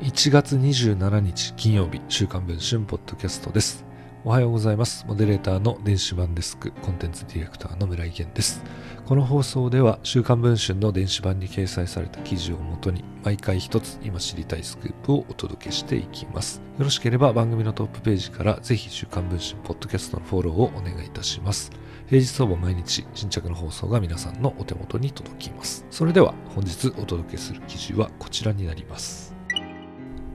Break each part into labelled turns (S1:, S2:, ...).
S1: 1月27日金曜日週刊文春ポッドキャストです。おはようございます。モデレーターの電子版デスクコンテンツディレクターの村井源です。この放送では週刊文春の電子版に掲載された記事をもとに毎回一つ今知りたいスクープをお届けしていきます。よろしければ番組のトップページからぜひ週刊文春ポッドキャストのフォローをお願いいたします。平日ほぼ毎日新着の放送が皆さんのお手元に届きます。それでは本日お届けする記事はこちらになります。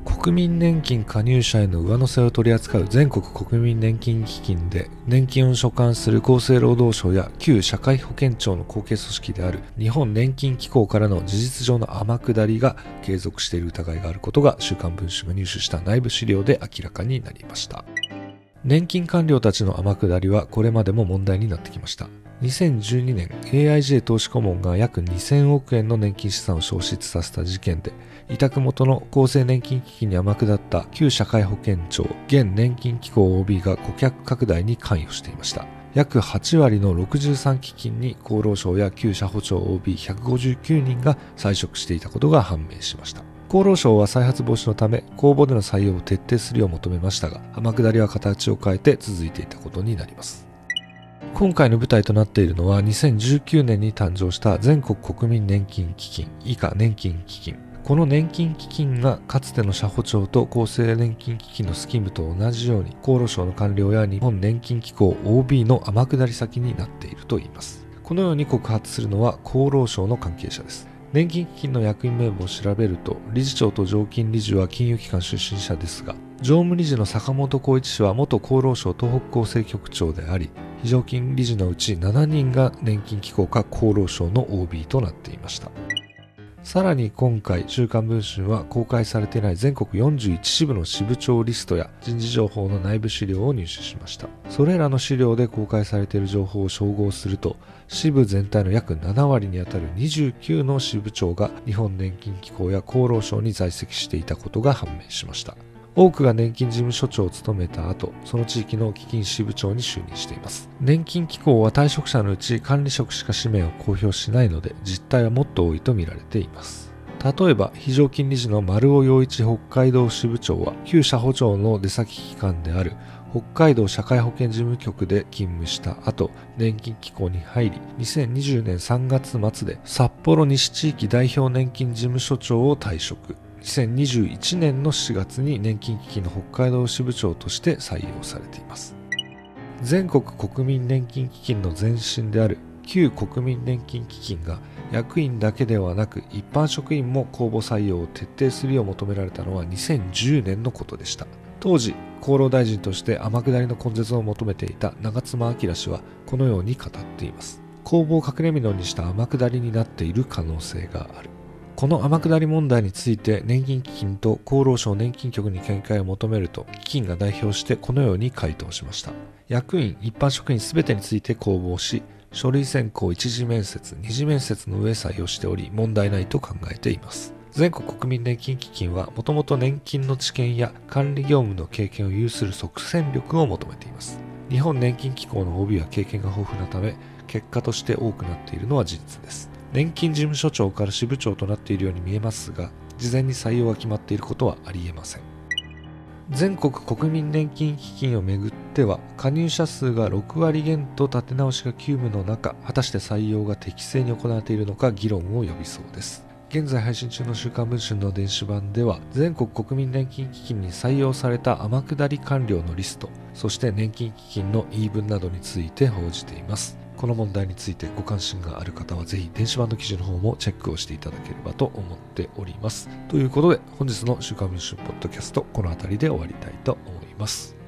S1: 国民年金加入者への上乗せを取り扱う全国国民年金基金で年金を所管する厚生労働省や旧社会保険庁の後継組織である日本年金機構からの事実上の天下りが継続している疑いがあることが週刊文春が入手した内部資料で明らかになりました。年金官僚たちの天下りはこれまでも問題になってきました。2012年 AIJ 投資顧問が約2000億円の年金資産を消失させた事件で委託元の厚生年金基金に天下った旧社会保険庁現年金機構 OB が顧客拡大に関与していました。約8割の63基金に厚労省や旧社保庁 OB159 人が採食していたことが判明しました。厚労省は再発防止のため公募での採用を徹底するよう求めましたが天下りは形を変えて続いていたことになります。今回の舞台となっているのは2019年に誕生した全国国民年金基金以下年金基金。この年金基金がかつての社保庁と厚生年金基金のスキームと同じように厚労省の官僚や日本年金機構 OB の天下り先になっているといいます。このように告発するのは厚労省の関係者です。年金基金の役員名簿を調べると理事長と常勤理事は金融機関出身者ですが常務理事の坂本浩一氏は元厚労省東北厚生局長であり非常勤理事のうち7人が年金機構か厚労省の OB となっていました。さらに今回、週刊文春は公開されていない全国41支部の支部長リストや人事情報の内部資料を入手しました。それらの資料で公開されている情報を照合すると、支部全体の約7割にあたる29の支部長が日本年金機構や厚労省に在籍していたことが判明しました。多くが年金事務所長を務めた後、その地域の基金支部長に就任しています。年金機構は退職者のうち管理職しか氏名を公表しないので、実態はもっと多いと見られています。例えば、非常勤理事の丸尾洋一北海道支部長は、旧社保庁の出先機関である北海道社会保険事務局で勤務した後、年金機構に入り、2020年3月末で札幌西地域代表年金事務所長を退職。2021年の4月に年金基金の北海道支部長として採用されています。全国国民年金基金の前身である旧国民年金基金が役員だけではなく一般職員も公募採用を徹底するよう求められたのは2010年のことでした。当時厚労大臣として天下りの根絶を求めていた長妻昭氏はこのように語っています。公募を隠れ蓑にした天下りになっている可能性がある。この天下り問題について年金基金と厚労省年金局に見解を求めると基金が代表してこのように回答しました。役員一般職員全てについて公募し書類選考一次面接二次面接の上採用しており問題ないと考えています。全国国民年金基金はもともと年金の知見や管理業務の経験を有する即戦力を求めています。日本年金機構の OB は経験が豊富なため結果として多くなっているのは事実です。年金事務所長から支部長となっているように見えますが事前に採用が決まっていることはありえません。全国国民年金基金をめぐっては加入者数が6割減と立て直しが急務の中果たして採用が適正に行われているのか議論を呼びそうです。現在配信中の週刊文春の電子版では全国国民年金基金に採用された天下り官僚のリストそして年金基金の言い分などについて報じています。この問題についてご関心がある方はぜひ電子版の記事の方もチェックをしていただければと思っております。ということで本日の週刊文春ポッドキャストこの辺りで終わりたいと思います。